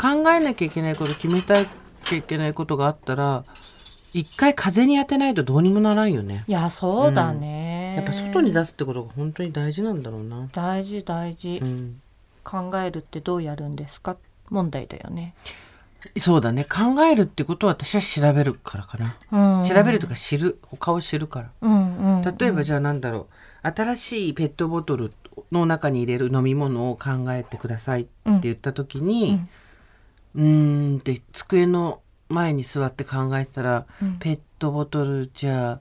考えなきゃいけないこと決めたきゃいけないことがあったら一回風に当てないとどうにもならんよね。いやそうだね、やっぱ外に出すってことが本当に大事なんだろうな、大事大事、うん、考えるってどうやるんですか？問題だよね、そうだね。考えるってことは私は調べるからかな、うん、調べるとか知る。他を知るから。うんうん例えばじゃあなんだろう。新しいペットボトルの中に入れる飲み物を考えてくださいって言った時にうーんって机の前に座って考えてたら、うん。ペットボトルじゃあ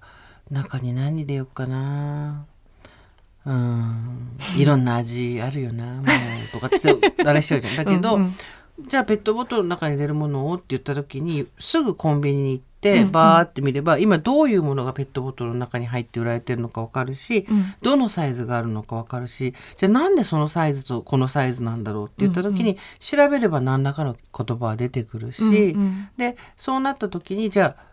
中に何入れようかな。うーん。いろんな味あるよなもうとかってあれしちゃうじゃん。だけど、うんうん。じゃあペットボトルの中に入れるものをって言った時にすぐコンビニに行ってうんうん。バーって見れば、今どういうものがペットボトルの中に入って売られてるのか分かるし、うん。どのサイズがあるのか分かるしじゃあなんでそのサイズとこのサイズなんだろうって言った時に、調べれば何らかの言葉は出てくるし、でそうなった時にじゃあ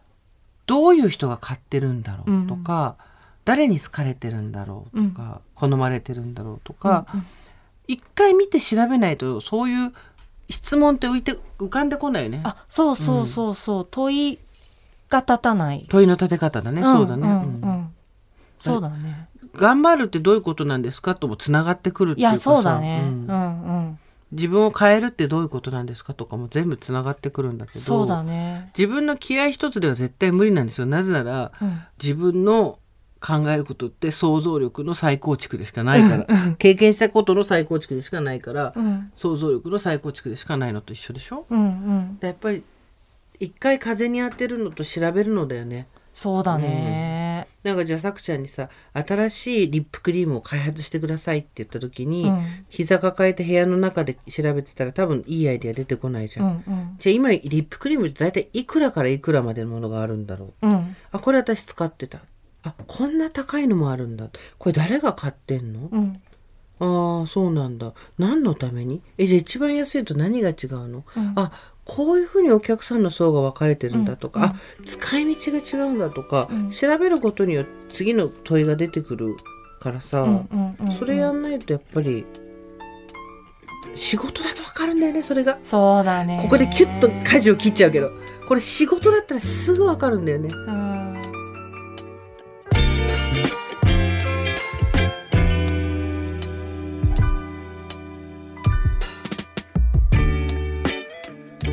どういう人が買ってるんだろうとか、誰に好かれてるんだろうとか、好まれてるんだろうとか、一回見て調べないとそういう質問って浮いて浮かんでこないよね。あそうそうそうそう、問いが立たない、問いの立て方だね、そうだね、んうん。うん。そうだね。頑張るってどういうことなんですかともつながってくるっていいうかさ。やそうだね、ううんん、うん。自分を変えるってどういうことなんですかとかも全部つながってくるんだけどそうだね。自分の気合一つでは絶対無理なんですよ。なぜならうん。自分の考えることって想像力の再構築でしかないから。経験したことの再構築でしかないから、うん。想像力の再構築でしかないのと一緒でしょ？うんうん。でやっぱり一回風に当てるのと調べるのだよね。そうだね、なんかじゃあさくちゃんにさ新しいリップクリームを開発してくださいって言った時に、うん。膝抱えて部屋の中で調べてたら多分いいアイデア出てこないじゃん、うんうん。じゃあ今リップクリームって大体いくらからいくらまでのものがあるんだろう。うん。あこれ私使ってた。あこんな高いのもあるんだ。これ誰が買ってんの？うん。ああそうなんだ。何のために？えじゃあ一番安いと何が違うの、うん。あこういうふうにお客さんの層が分かれてるんだとか、うんあ使い道が違うんだとか、うん。調べることによって次の問いが出てくるからさ、それやんないとやっぱり仕事だと分かるんだよねそれが。そうだね。ここでキュッと舵を切っちゃうけどこれ仕事だったらすぐ分かるんだよね。うん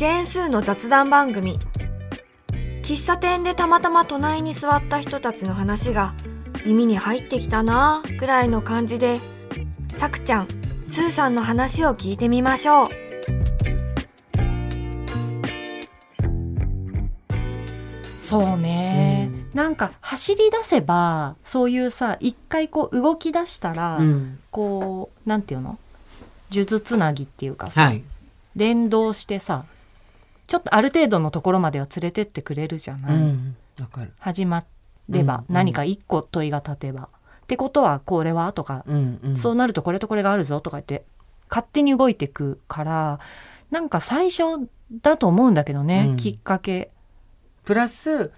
ジェーン・スーの雑談番組。喫茶店でたまたま隣に座った人たちの話が耳に入ってきたなぁくらいの感じでさくちゃんスーさんの話を聞いてみましょう。そうね、なんか走り出せばそういうさ一回こう動き出したら、うん。こうなんていうの？数珠つなぎっていうかさ、はい。連動してさちょっとある程度のところまでは連れてってくれるじゃない、うん。始まれば、うん何か一個問いが立てば。ってことはこれは？とか、うんうん、そうなるとこれとこれがあるぞとか言って勝手に動いていくからなんか最初だと思うんだけどね、うん。きっかけ。プラス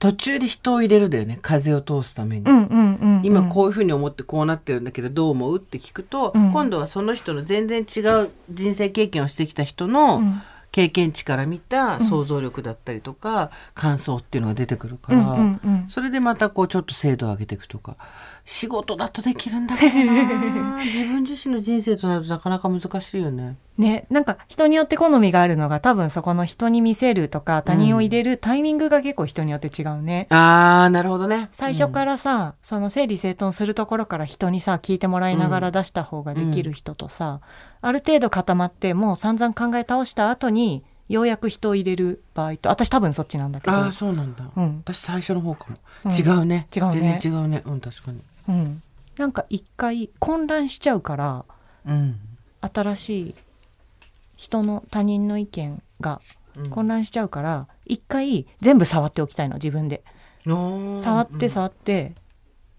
途中で人を入れるだよね風を通すために。うんうんうんうん、今こういうふうに思ってこうなってるんだけどどう思う？って聞くと、うん。今度はその人の全然違う人生経験をしてきた人のうん経験値から見た想像力だったりとか、感想っていうのが出てくるから、うんうんうんそれでまたこうちょっと精度を上げていくとか仕事だとできるんだけどな 自分自身の人生となるとなかなか難しいよね。ね、なんか人によって好みがあるのが多分そこの人に見せるとか他人を入れるタイミングが結構人によって違うね。あーなるほどね。最初からさ、その整理整頓するところから人にさ聞いてもらいながら出した方ができる人とさ、ある程度固まってもう散々考え倒した後にようやく人を入れる場合と私多分そっちなんだけど。ああそうなんだ、うん。私最初の方かも、うん。違うね。違うね。全然違うね。うん確かに。うん、なんか一回混乱しちゃうからうん。新しい人の他人の意見が混乱しちゃうから一回全部触っておきたいの自分で。触って触って、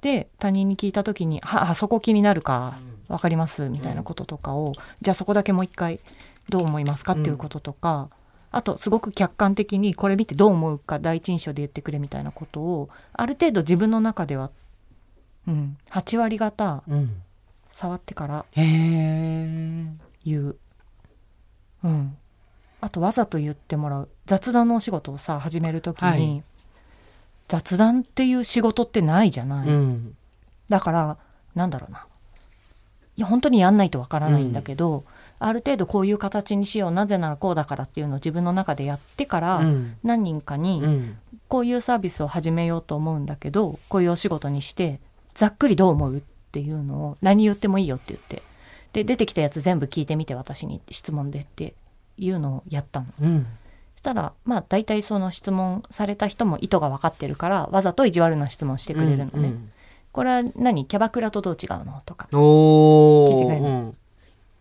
で他人に聞いた時に「ああそこ気になるか分かります」みたいなこととかを、じゃあそこだけもう一回どう思いますか？っていうこととか、あとすごく客観的にこれ見てどう思うか第一印象で言ってくれみたいなことをある程度自分の中では、うん、8割方触ってから言う。うん、あとわざと言ってもらう。雑談のお仕事をさ始める時に、はい、雑談っていう仕事ってないじゃない、うん、だからなんだろうな。いや本当にやんないとわからないんだけど、うん、ある程度こういう形にしようなぜならこうだからっていうのを自分の中でやってから、うん、何人かにこういうサービスを始めようと思うんだけどこういうお仕事にしてざっくりどう思うっていうのを何言ってもいいよって言って。で出てきたやつ全部聞いてみて私に質問でっていうのをやったの。うん、そしたらまあ大体その質問された人も意図が分かってるからわざと意地悪な質問してくれるのね。うんうん、これは何？キャバクラとどう違うの？とか。聞いてくれるの？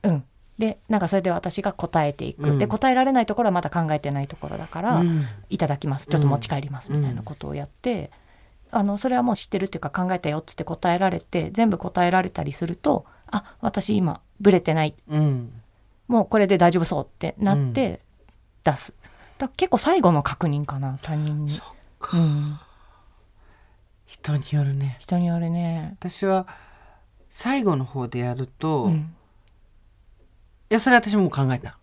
うん、でなんかそれで私が答えていく、うん、で答えられないところはまだ考えてないところだから、うん、いただきます。ちょっと持ち帰ります。みたいなことをやって、あのそれはもう知ってるっていうか考えたよっつって答えられて全部答えられたりするとあ私今ブレてない、うん、もうこれで大丈夫そうってなって出す、だ結構最後の確認かな他人に。そっか、うん、人によるね。人によるね。私は最後の方でやると、うん、いやそれ私も考えた。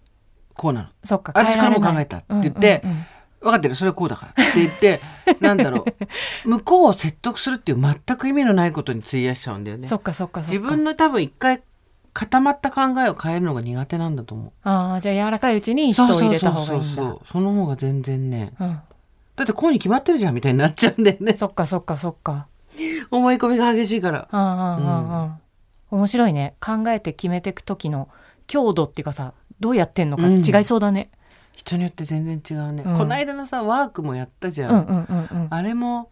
こうなの。そっか私これも考えたって言って、うんうんうん。分かってる。それはこうだから。って言って なんだろう。向こうを説得するっていう全く意味のないことに費やしちゃうんだよね。そっかそっか。自分の多分一回固まった考えを変えるのが苦手なんだと思う。ああじゃあ柔らかいうちに人を入れた方がいいんだ。そうそうその方が全然ね、うん、だってこうに決まってるじゃんみたいになっちゃうんだよね。そっかそっかそっか。思い込みが激しいから。ああああ、うん、面白いね。考えて決めていく時の強度っていうかさどうやってんのか違いそうだね、人によって全然違うね、うん、この間のさワークもやったじゃん。うんうんうんうん、あれも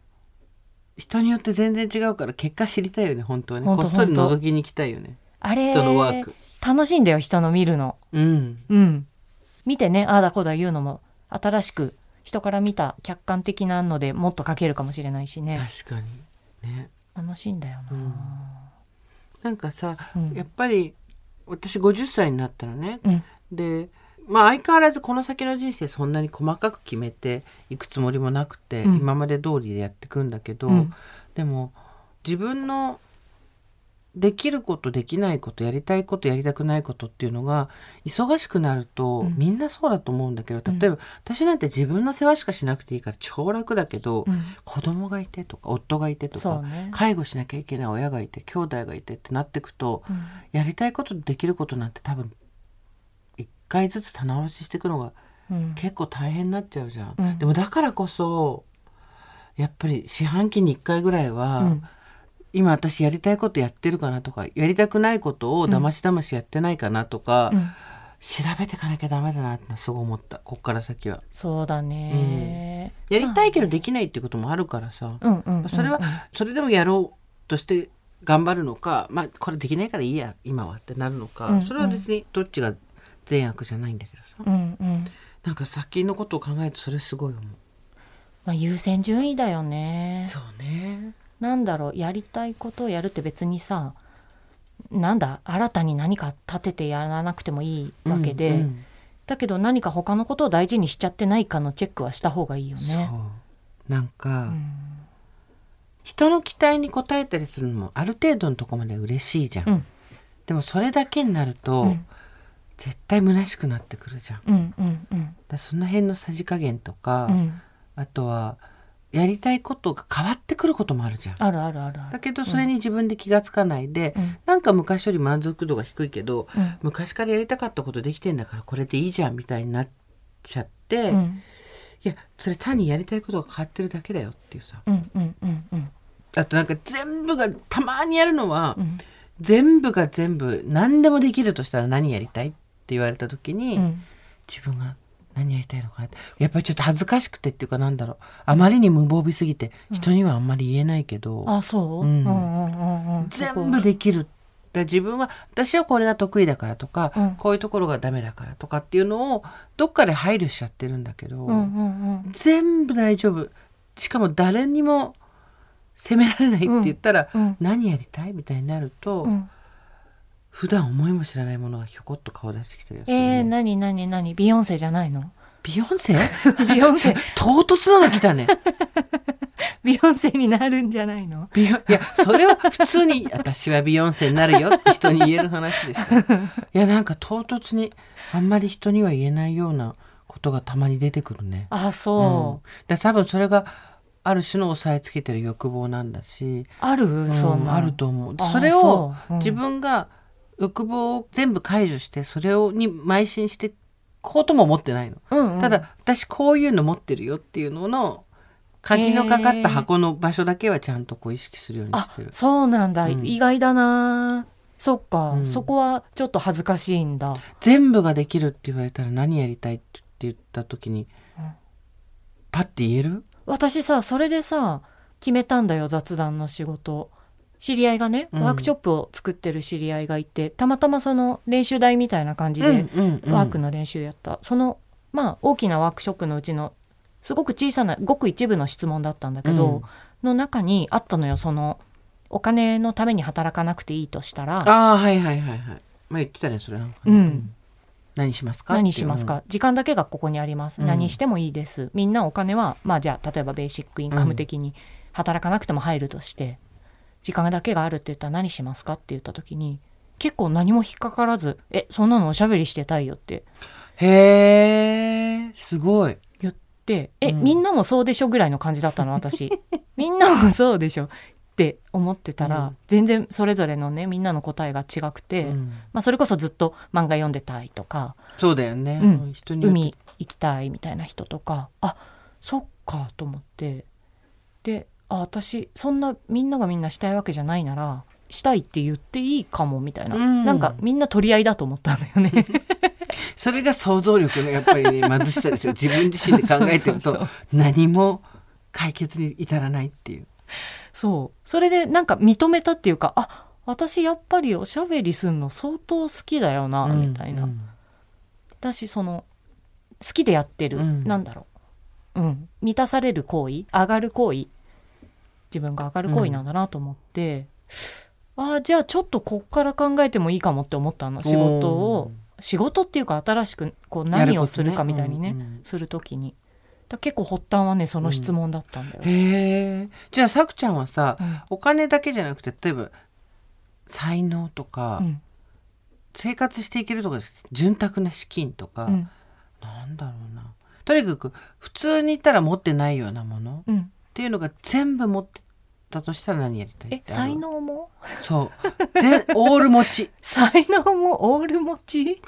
人によって全然違うから結果知りたいよね本当はね。こっそり覗きに行きたいよねあれ人のワーク。楽しいんだよ人の見るの。うん。うん。見てねああだこうだ言うのも新しく人から見た客観的なのでもっと書けるかもしれないしね。確かに。ね。楽しいんだよな、うん、なんかさ、うん、やっぱり私50歳になったのね、うん、でまあ相変わらずこの先の人生そんなに細かく決めていくつもりもなくて、うん、今まで通りでやっていくんだけど、うん、でも自分のできることできないことやりたいことやりたくないことっていうのが忙しくなると、うん、みんなそうだと思うんだけど例えば、私なんて自分の世話しかしなくていいから超楽だけど、うん、子供がいてとか夫がいてとか、ね、介護しなきゃいけない親がいて兄弟がいてってなっていくと、やりたいことできることなんて多分回ずつ棚卸ししていくのが結構大変になっちゃうじゃん、うん、でもだからこそやっぱり四半期に1回ぐらいは、うん、今私やりたいことやってるかなとかやりたくないことをだましだましやってないかなとか、うん、調べていかなきゃダメだなってすごい思った。こっから先は。そうだね、やりたいけどできないっていうこともあるからさ、それはそれでもやろうとして頑張るのか、まあ、これできないからいいや今はってなるのか、それは別にどっちが善悪じゃないんだけどさ、うんうん、なんか先のことを考えるとそれすごい思う。まあ、優先順位だよね。そうね。なんだろうやりたいことをやるって別にさなんだ新たに何か立ててやらなくてもいいわけで、うんうん、だけど何か他のことを大事にしちゃってないかのチェックはした方がいいよね。なんか、うん、人の期待に応えたりするのもある程度のとこまで嬉しいじゃん。うん、でもそれだけになると、絶対虚しくなってくるじゃん。うんうんうん、だその辺のさじ加減とか、うん、あとはやりたいことが変わってくることもあるじゃん。あるあるあるだけどそれに自分で気が付かないで、うん、なんか昔より満足度が低いけど、うん、昔からやりたかったことできてんだからこれでいいじゃんみたいになっちゃって、うん、いやそれ単にやりたいことが変わってるだけだよっていうさ。うんうんうんうん、あとなんか全部がたまにやるのは、全部が全部何でもできるとしたら何やりたいって言われた時に、うん、自分が何やりたいのか。やっぱりちょっと恥ずかしくてっていうかなんだろう。あまりに無防備すぎて人にはあんまり言えないけど、あそう、うん、全部できる。ら自分は私はこれが得意だからとか、うん。こういうところがダメだからとかっていうのをどっかで配慮しちゃってるんだけど、うんうんうん全部大丈夫。しかも誰にも責められないって言ったら、うん。何やりたい？みたいになると、うん普段思いも知らないものがひょこっと顔出してきたりはする、ねえー、なになになにビヨンセじゃないの？ビヨンセ？ビヨンセ？唐突なの来たね。ビヨンセになるんじゃないの？ビヨいやそれは普通に 私はビヨンセになるよって人に言える話でしょ。いやなんか唐突にあんまり人には言えないようなことがたまに出てくるね。あう。ん。そで多分それがある種の押さえつけてる欲望なんだし、う、ある、うんそんなあると思う。それをそう。うん。自分が欲望を全部解除してそれをに邁進してこうとも思ってないの、うんうん。ただ私こういうの持ってるよっていうのの鍵のかかった箱の場所だけはちゃんとこう意識するようにあしてる。そうなんだ、うん。意外だな。そっか、うん。そこはちょっと恥ずかしいんだ。全部ができるって言われたら何やりたいって言った時に、うん。パッて言える？私さそれでさ決めたんだよ雑談の仕事知り合いがね、うん。ワークショップを作ってる知り合いがいてたまたまその練習台みたいな感じで、うんうんワークの練習やった、そのまあ大きなワークショップのうちのすごく小さなごく一部の質問だったんだけど、の中にあったのよ。そのお金のために働かなくていいとしたら。ああはいはいはいはい。まあ言ってたねそれなんかね、うん。何しますか？何しますか、時間だけがここにあります、うん。何してもいいです。みんなお金はまあじゃあ例えばベーシックインカム的に働かなくても入るとして、時間だけがあるって言ったら何しますかって言った時に結構何も引っかからず「えそんなのおしゃべりしてたいよ」って。へえすごい。言って「え、うん。みんなもそうでしょ」ぐらいの感じだったの私。みんなもそうでしょって思ってたら、うん。全然それぞれのねみんなの答えが違くて、うん。まあ、それこそずっと漫画読んでたいとかそうだよね、うん。人に海行きたいみたいな人とかあそっかと思って。であ私そんなみんながみんなしたいわけじゃないならしたいって言っていいかもみたいな、うん。なんかみんな取り合いだと思ったんだよね。それが想像力のやっぱりね貧しさですよ。自分自身で考えてると何も解決に至らないっていう。そう。それでなんか認めたっていうかあ私やっぱりおしゃべりすんの相当好きだよな、みたいな、うん。その好きでやってる、うん。なんだろう、うん、満たされる行為上がる行為自分が上がる行為なんだなと思って、ああじゃあちょっとこっから考えてもいいかもって思ったの仕事を。仕事っていうか新しくこう何をするかみたいにねねうんうん。する時に。だ結構発端はねその質問だったんだよ。へえじゃあさくちゃんはさ、うん。お金だけじゃなくて例えば才能とか、うん。生活していけるとか潤沢な資金とか、うん。なんだろうな。とにかく普通に言ったら持ってないようなもの。っうん、ていうのが全部持ってたとしたら何やりたいえ才能も？そう。全オール持ち。才能も？オール持ち？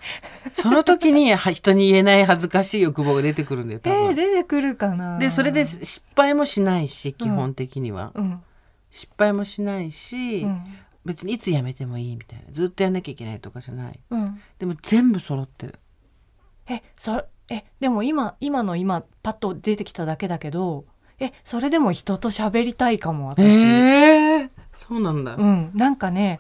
その時には人に言えない恥ずかしい欲望が出てくるんだよ多えー、分、出てくるかな。でそれで失敗もしないし基本的には、うん。失敗もしないし、うん。別にいつ辞めてもいいみたいな。ずっとやんなきゃいけないとかじゃない。うん。でも全部揃ってる。えそえでも今今の今パッと出てきただけだけどえそれでも人と喋りたいかも私、ええそうなんだ、うん。なんかね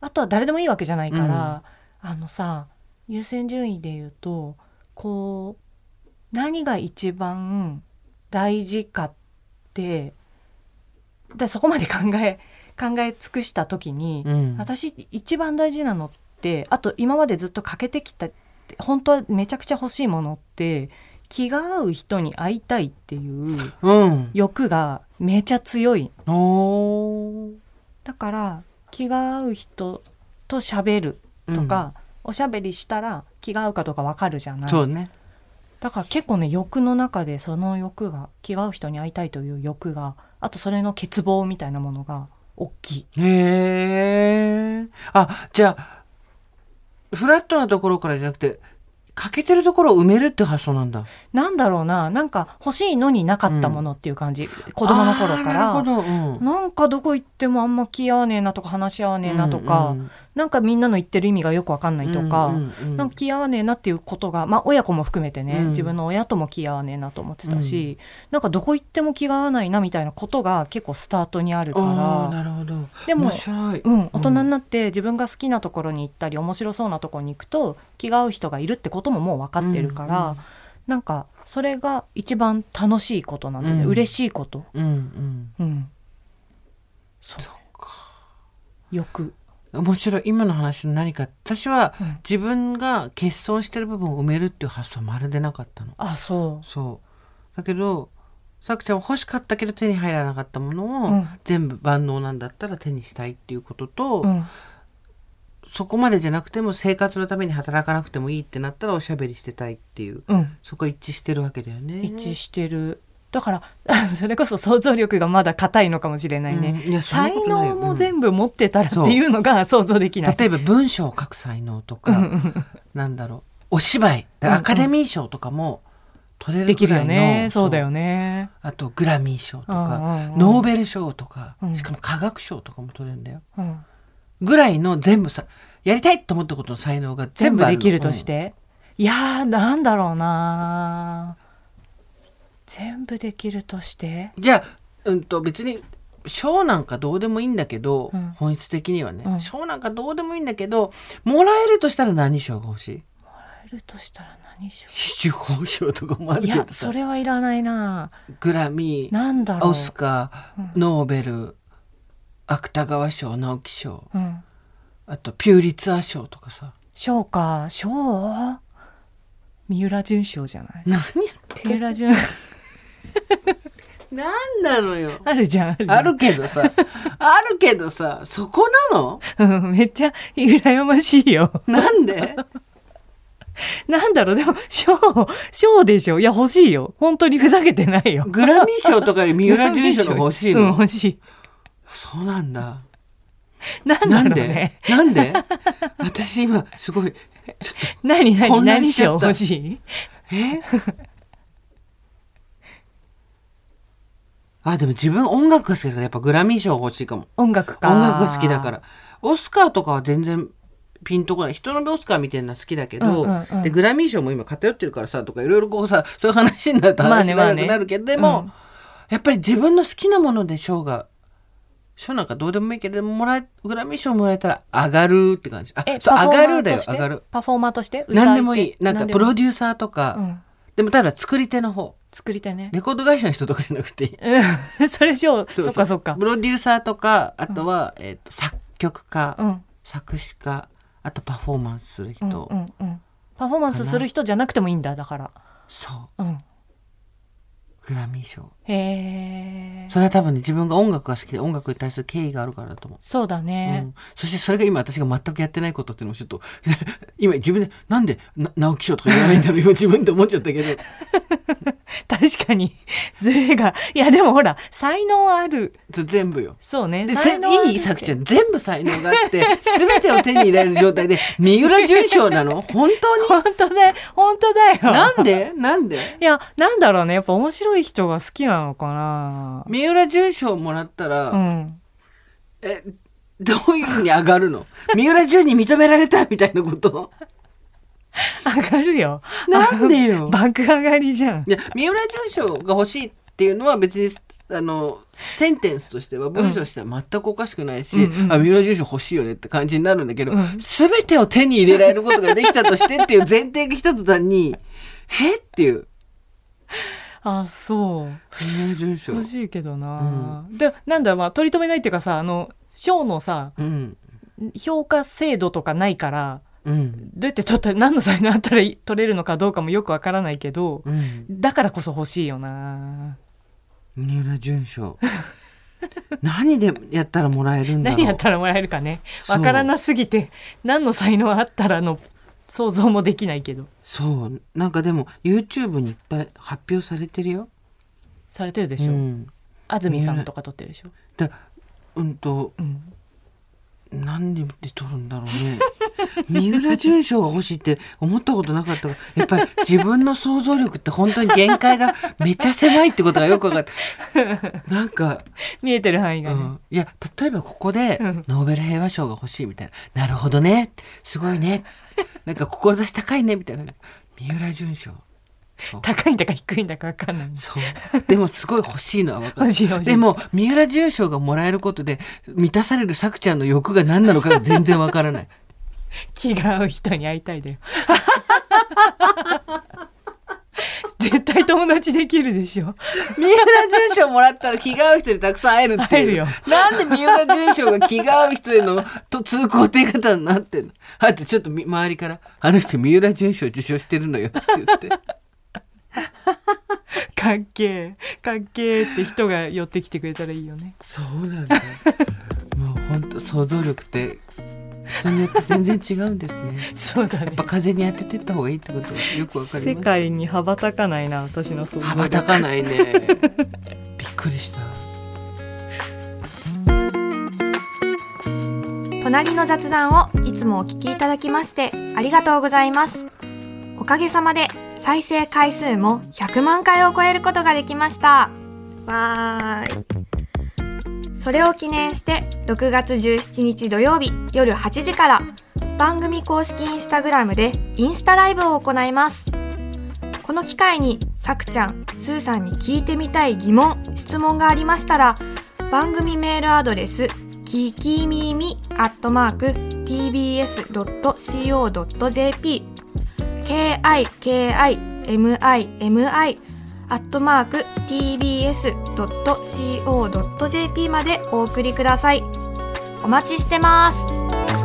あとは誰でもいいわけじゃないから、あのさ優先順位で言うとこう何が一番大事かってでそこまで 考え考え尽くした時に、うん。私一番大事なのってあと今までずっと欠けてきた本当はめちゃくちゃ欲しいものって気が合う人に会いたいっていううん。欲がめちゃ強い。おー。だから気が合う人と喋るとか、おしゃべりしたら気が合うかどうかわかるじゃない。そうね。だから結構ね欲の中でその欲が気が合う人に会いたいという欲があとそれの欠乏みたいなものが大きい。へえあじゃあフラットなところからじゃなくて欠けてるところを埋めるって発想なんだ。なんだろうな。なんか欲しいのになかったものっていう感じ、子供の頃から。なるほど、うん。なんかどこ行ってもあんま気合わねえなとか話し合わねえなとか、うんうんなんかみんなの言ってる意味がよくわかんないとか、うんうんうん。なんか気合わねえなっていうことが、まあ、親子も含めてね、うん。自分の親とも気合わねえなと思ってたし、なんかどこ行っても気が合わないなみたいなことが結構スタートにあるから。なるほど。でも面白い、うん、大人になって自分が好きなところに行ったり面白そうなところに行くと気が合う人がいるってことももう分かってるから、うんなんかそれが一番楽しいことなんだよね、うん。嬉しいこと、うんうん。うん、そうか。よく、面白い。今の話の何か。私はうん。自分が欠損してる部分を埋めるっていう発想はまるでなかったの。あそう。そう。だけどさくちゃんは欲しかったけど手に入らなかったものを、うん。全部万能なんだったら手にしたいっていうことと、うんそこまでじゃなくても生活のために働かなくてもいいってなったらおしゃべりしてたいっていううん。そこは一致してるわけだよね。一致してる。だからそれこそ想像力がまだ硬いのかもしれないね、うん。い才能も全部持ってたらっていうのが想像できない、例えば文章を書く才能とかなんだろう。お芝居。アカデミー賞とかも取れできるよるくらいの、ねそうだよね。あとグラミー賞とか、うんうんうん。ノーベル賞とか、うん。しかも科学賞とかも取れるんだよ。うんぐらいの全部さやりたいと思ったことの才能が全全部できるとし、て、いやーなんだろうな全部できるとして。うんじゃあ、うん、と別に賞なんかどうでもいいんだけど、うん。本質的にはね。うん。賞、なんかどうでもいいんだけどもらえるとしたら何賞が欲しい？やるとしたら何しよ紫綬褒章とかもあういやるけどさ。それはいらないなグラミーなんだろう。オスカー、ノーベル芥川賞直木賞。うん。あとピューリツァー賞とかさ。賞か。賞？三浦淳賞じゃない？何やって三浦淳。何なのよ。あるじゃんあるけどさ。あるけどさ。そこなの？うん。めっちゃ羨ましいよ。なんで？なんだろう。でも賞賞でしょ？いや欲しいよ。本当にふざけてないよ。グラミー賞とかより三浦淳賞の欲しいの、うん欲しいそうなんだ。なんでね。なんで？私今すごい何何こんなに何賞しちゃった。欲しい？え？あでも自分音楽が好きだからやっぱグラミー賞が欲しいかも。音楽か。音楽が好きだから。オスカーとかは全然ピンとこない。人のオスカーみたいなの好きだけど、うんうんうん。でグラミー賞も今偏ってるからさとかいろいろこうさそういう話になるとまあ話長ねまあね。くなるけど、でも、うん。やっぱり自分の好きなもので賞が賞なんかどうでもいいけどもらえグラミー賞もらえたら上がるって感じ。あえそう上がるだよ上がる。パフォーマーとして？何でもいい。歌なんかプロデューサーとか、うんでもただ作り手の方。作り手ね。レコード会社の人とかじゃなくていい。う。んそれ賞そっかそっか。プロデューサーとかあとは、えー、と作曲家、うん。作詞家あとパフォーマンスする人、うんうんうん。パフォーマンスする人じゃなくてもいいんだだから。そう。うん。グラミー賞へえそれは多分ね自分が音楽が好きで音楽に対する敬意があるからだと思う、そうだうねん、そしてそれが今私が全くやってないことっていうのもちょっと 今自分でなんでな直木賞とか言わないんだろう？今自分で思っちゃったけど。確かに。ズレが。いやでもほら才能ある。全部よ。そうね。で才能いいさくちゃん全部才能があって全てを手に入れる状態で三浦淳賞なの？本当に？本当だよ。本当だよ。なんで？なんで？いやなんだろうね。やっぱ面白い人が好きなのかな？三浦淳賞もらったら、うん。えどういうふうに上がるの？三浦淳に認められたみたいなこと？上がるよ。なんでよ？爆上がりじゃん。いや三浦淳賞が欲しいっていうのは別にあのセンテンスとしては文章としては全くおかしくないし、うんうん。あ三浦淳賞欲しいよねって感じになるんだけど、うん。全てを手に入れられることができたとしてっていう前提が来た途端にへっていうあそう。欲しいけどな、でなんだまあ取り留めないっていうかさあの賞のさうん。評価制度とかないからうん。どうやって取ったら何の才能あったら取れるのかどうかもよくわからないけどうん。だからこそ欲しいよな。三浦淳賞。何でやったらもらえるんだろう。何やったらもらえるかね。わからなすぎて何の才能あったらの想像もできないけど。そう。なんかでも YouTube にいっぱい発表されてるよ。されてるでしょ、うん。安住さんとか撮ってるでしょ、だうんとうん、何で撮るんだろうね。三浦淳賞が欲しいって思ったことなかったやっぱり自分の想像力って本当に限界が めっちゃ狭いってことがよく分かった。なんか見えてる範囲がね、うん、いや例えばここでノーベル平和賞が欲しいみたいな、なるほどね。すごいね。なんか志高いねみたいな。三浦淳賞高いんだか低いんだか分かんない。そう。でもすごい欲しいのは分かる。でも三浦淳賞がもらえることで満たされるさくちゃんの欲が何なのかが全然分からない。気が合う人に会いたいだよ。絶対友達できるでしょ。三浦淳賞もらったら気が合う人にたくさん会えるっていう。会えるよ。なんで三浦淳賞が気が合う人へのと通行手形になってんの？あとちょっとみ周りから「あの人三浦淳賞受賞してるのよ」って言ってかっけえかっけえって人が寄ってきてくれたらいいよね。そうなんだ。もう本当想像力って人によって全然違うんですね。そうだね。やっぱ風に当ててった方がいいってことがよくわかり世ます。界に羽ばたかないな私の想像羽ばたかないね。びっくりした。隣の雑談をいつもお聞きいただきましてありがとうございます。おかげさまで再生回数も100万回を超えることができました。わーい。それを記念して6月17日土曜日夜8時から番組公式インスタグラムでインスタライブを行います。この機会にさくちゃん、スーさんに聞いてみたい疑問、質問がありましたら番組メールアドレスききみみアットマーク tbs.co.jp k-i-k-i-m-i-m-i アットマーク tbs.co.jp までお送りください。お待ちしてます。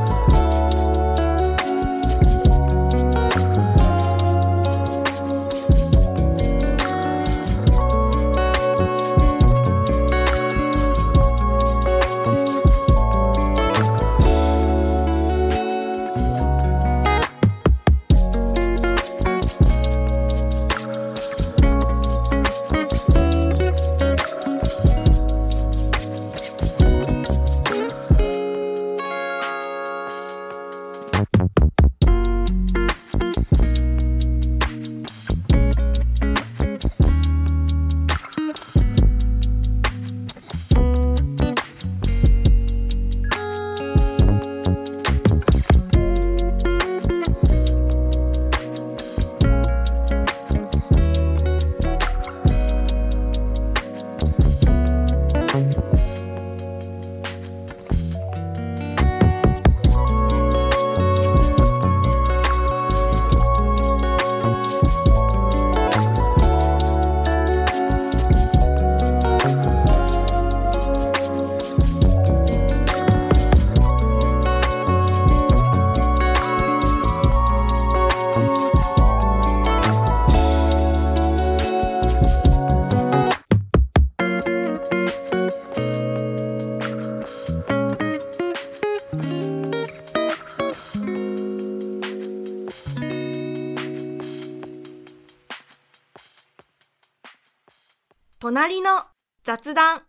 雑談